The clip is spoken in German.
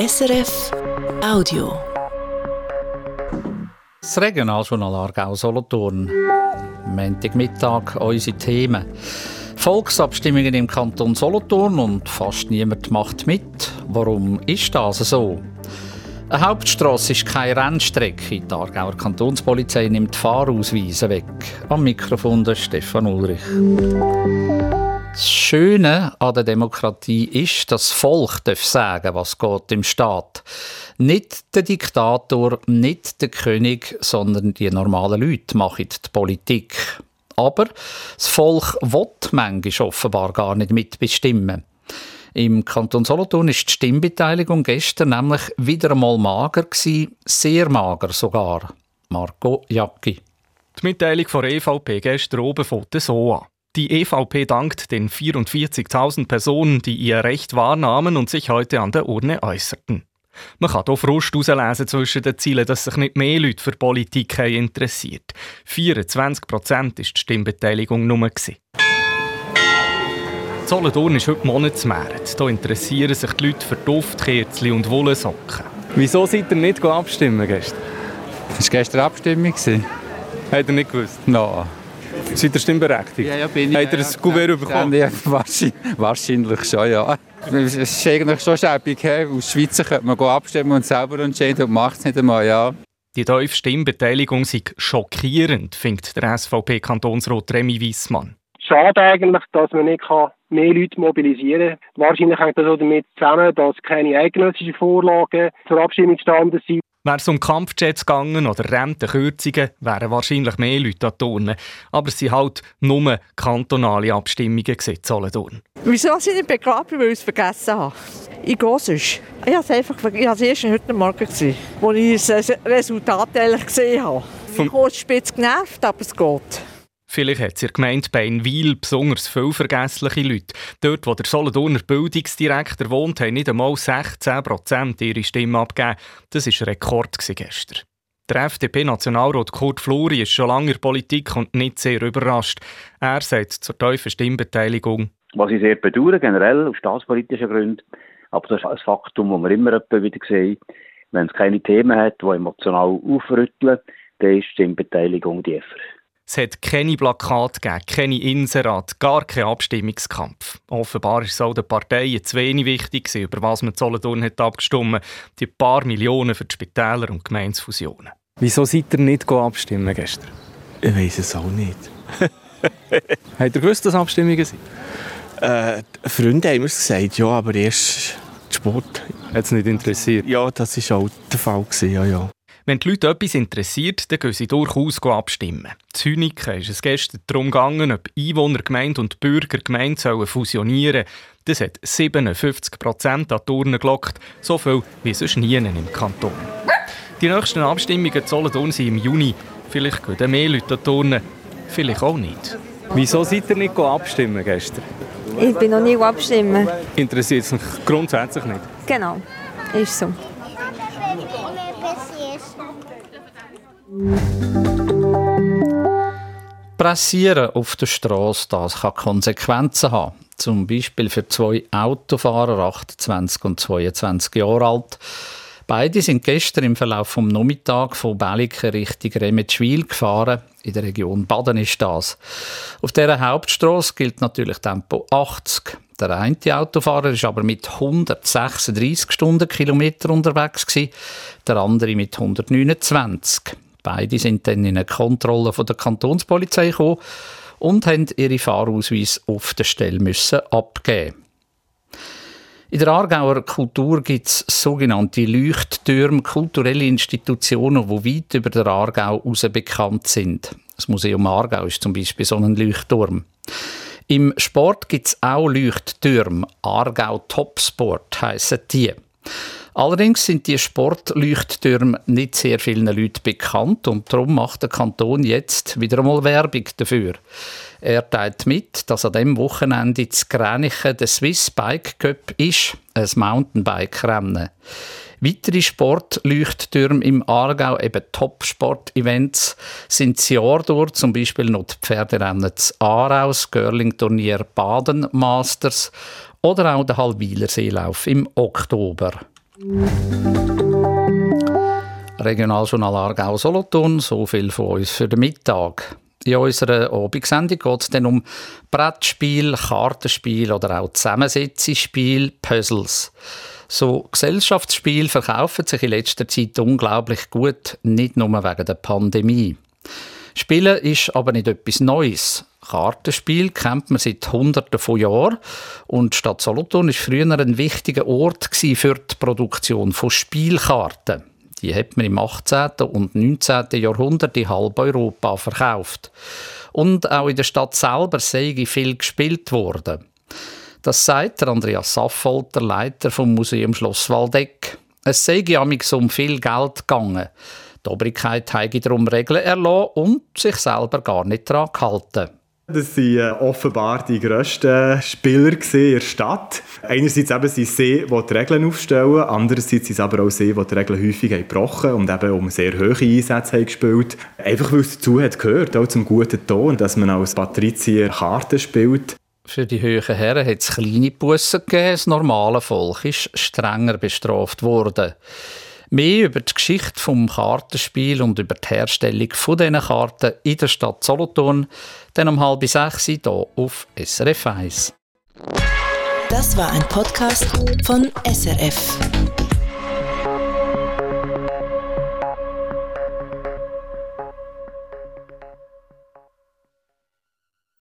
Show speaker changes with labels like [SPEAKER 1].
[SPEAKER 1] SRF Audio.
[SPEAKER 2] Das Regionaljournal Aargau Solothurn. Montagmittag unsere Themen. Volksabstimmungen im Kanton Solothurn und fast niemand macht mit. Warum ist das so? Eine Hauptstrasse ist keine Rennstrecke. Die Aargauer Kantonspolizei nimmt Fahrausweise weg. Am Mikrofon der Stefan Ulrich. Schöne an der Demokratie ist, dass das Volk sagen darf, was geht im Staat. Nicht der Diktator, nicht der König, sondern die normalen Leute machen die Politik. Aber das Volk will manchmal offenbar gar nicht mitbestimmen. Im Kanton Solothurn ist die Stimmbeteiligung gestern nämlich wieder einmal mager gewesen, sehr mager sogar. Marco Jacki.
[SPEAKER 3] Die Mitteilung von EVP gestern oben fängt so an. Die EVP dankt den 44.000 Personen, die ihr Recht wahrnahmen und sich heute an der Urne äußerten. Man kann hier Frust herauslesen zwischen den Zielen, dass sich nicht mehr Leute für Politik interessiert. 24 Prozent war die Stimmbeteiligung nur. Solothurn ist heute Monatsmärz. Hier interessieren sich die Leute für Duft, Kerzen und Wollsocken.
[SPEAKER 4] Wieso seid ihr nicht abstimmen gestern?
[SPEAKER 5] Das war gestern Abstimmung.
[SPEAKER 4] Habt ihr nicht gewusst?
[SPEAKER 5] No.
[SPEAKER 4] Seid ihr stimmberechtigt?
[SPEAKER 5] Ja, ja, bin ich.
[SPEAKER 4] Habt ihr ein Kuvert bekommen?
[SPEAKER 5] Ja, wahrscheinlich, wahrscheinlich schon, ja. Es ist eigentlich schon schäbig. Aus Schweizer könnte man abstimmen und selber entscheiden und macht es nicht einmal, ja.
[SPEAKER 3] Die tiefe Stimmbeteiligung sei schockierend, findet der SVP-Kantonsrat Remy Wiesmann.
[SPEAKER 6] Schade eigentlich, dass man nicht mehr Leute mobilisieren kann. Wahrscheinlich hängt das auch damit zusammen, dass keine eidgenössischen Vorlagen zur Abstimmung gestanden sind.
[SPEAKER 3] Wäre es um Kampfjets gegangen oder Rentenkürzungen, wären wahrscheinlich mehr Leute an Turnen. Aber es sind halt nur kantonale Abstimmungen gesetzt, Solothurn.
[SPEAKER 7] Wieso sind ich begraben, weil ich es vergessen habe? Ich gehe sonst. Ich habe es einfach ich habe es erst heute Morgen gesehen, als ich das Resultat gesehen habe. Ich bin kurz spitz genervt, aber es geht.
[SPEAKER 3] Vielleicht hat es in der Gemeinde Beinwil besonders viele vergessliche Leute. Dort, wo der Solothurner Bildungsdirektor wohnt, haben nicht einmal 16 Prozent ihre Stimme abgegeben. Das war ein Rekord gestern. Der FDP-Nationalrat Kurt Fluri ist schon lange in der Politik und nicht sehr überrascht. Er sagt zur tiefen Stimmbeteiligung.
[SPEAKER 8] Was ich sehr bedauere, generell aus staatspolitischen Gründen, aber das ist ein Faktum, das wir immer wieder sehen, wenn es keine Themen hat, die emotional aufrütteln, dann ist die Stimmbeteiligung tiefer.
[SPEAKER 3] Es hat keine Plakate gegeben, keine Inserat, gar keinen Abstimmungskampf. Offenbar ist es auch den Parteien zu wenig wichtig, über was man Solothurn hat abgestimmt die paar Millionen für die Spitäler und Gemeinsfusionen.
[SPEAKER 4] Wieso seid ihr nicht abstimmen gestern?
[SPEAKER 9] Ich weiß es auch nicht.
[SPEAKER 4] Habt ihr gewusst, dass Abstimmungen sind?
[SPEAKER 9] Äh, Freunde haben mir gesagt, ja, aber erst Sport.
[SPEAKER 4] Hat es nicht interessiert?
[SPEAKER 9] Ja, das war auch der Fall. Ja, ja.
[SPEAKER 3] Wenn die Leute etwas interessiert, dann gehen sie durchaus abstimmen. In Zyniken ist es gestern darum gegangen, ob Einwohnergemeinde und Bürgergemeinde sollen fusionieren Das hat 57 Prozent an Turnen gelockt, so viel wie sonst nie im Kanton. Die nächsten Abstimmungen sollen sind im Juni. Vielleicht gehen mehr Leute an Turnen, vielleicht auch nicht.
[SPEAKER 4] Wieso seid ihr nicht abstimmen gestern?
[SPEAKER 10] Ich bin noch nie abstimmen.
[SPEAKER 4] Interessiert es mich grundsätzlich nicht?
[SPEAKER 10] Genau, ist so.
[SPEAKER 2] Pressieren auf der Straße, das kann Konsequenzen haben. Zum Beispiel für zwei Autofahrer, 28 und 22 Jahre alt. Beide sind gestern im Verlauf vom Nachmittag von Belliken Richtung Remetschwil gefahren. In der Region Baden ist das. Auf dieser Hauptstraße gilt natürlich Tempo 80. Der eine Autofahrer ist aber mit 136 Stundenkilometer unterwegs gewesen, der andere mit 129. Beide sind dann in eine Kontrolle von der Kantonspolizei gekommen und haben ihre Fahrausweise auf der Stelle müssen abgeben. In der Aargauer Kultur gibt es sogenannte Leuchttürme, kulturelle Institutionen, die weit über der Aargau hinaus bekannt sind. Das Museum Aargau ist zum Beispiel so ein Leuchtturm. Im Sport gibt es auch Leuchttürme. Aargau Topsport heissen die. Allerdings sind die Sportleuchttürme nicht sehr vielen Leuten bekannt und darum macht der Kanton jetzt wieder einmal Werbung dafür. Er teilt mit, dass an dem Wochenende zu Gränichen der Swiss Bike Cup ist, ein Mountainbike-Rennen. Weitere Sportleuchttürme im Aargau, eben Top-Sport-Events, sind das Jahr durch, zum Beispiel noch die Pferderennen zu Aarau, das Girling-Turnier Baden Masters oder auch der Halbwiler Seelauf im Oktober. Regionaljournal Aargau Solothurn, so viel von uns für den Mittag. In unserer Abendsendung geht es dann um Brettspiel, Kartenspiel oder auch Zusammensetzungsspiel, Puzzles. So Gesellschaftsspiele verkaufen sich in letzter Zeit unglaublich gut, nicht nur wegen der Pandemie. Spielen ist aber nicht etwas Neues. Kartenspiel kennt man seit Hunderten von Jahren und Stadt Solothurn war früher ein wichtiger Ort für die Produktion von Spielkarten. Die hat man im 18. und 19. Jahrhundert in halb Europa verkauft. Und auch in der Stadt selber sei viel gespielt worden. Das sagt Andreas Saffolter, Leiter vom Museum Schloss Waldeck. Es sei amix um viel Geld gegangen. Die Obrigkeit habe darum Regeln erlassen und sich selber gar nicht daran gehalten.
[SPEAKER 11] Das waren äh, offenbar die grössten Spieler in der Stadt. Einerseits eben sind sie, die die Regeln aufstellen, andererseits sind es aber auch sie, die die Regeln häufig gebrochen und eben um sehr hohe Einsätze haben gespielt Einfach weil es dazu gehört, auch zum guten Ton, dass man als Patrizier Karten spielt.
[SPEAKER 2] Für die höheren Herren hat es kleine Bussen gegeben, das normale Volk ist strenger bestraft worden. Mehr über die Geschichte vom Kartenspiel und über die Herstellung von diesen Karten in der Stadt Solothurn dann um halb sechs hier auf SRF 1.
[SPEAKER 1] Das war ein Podcast von SRF.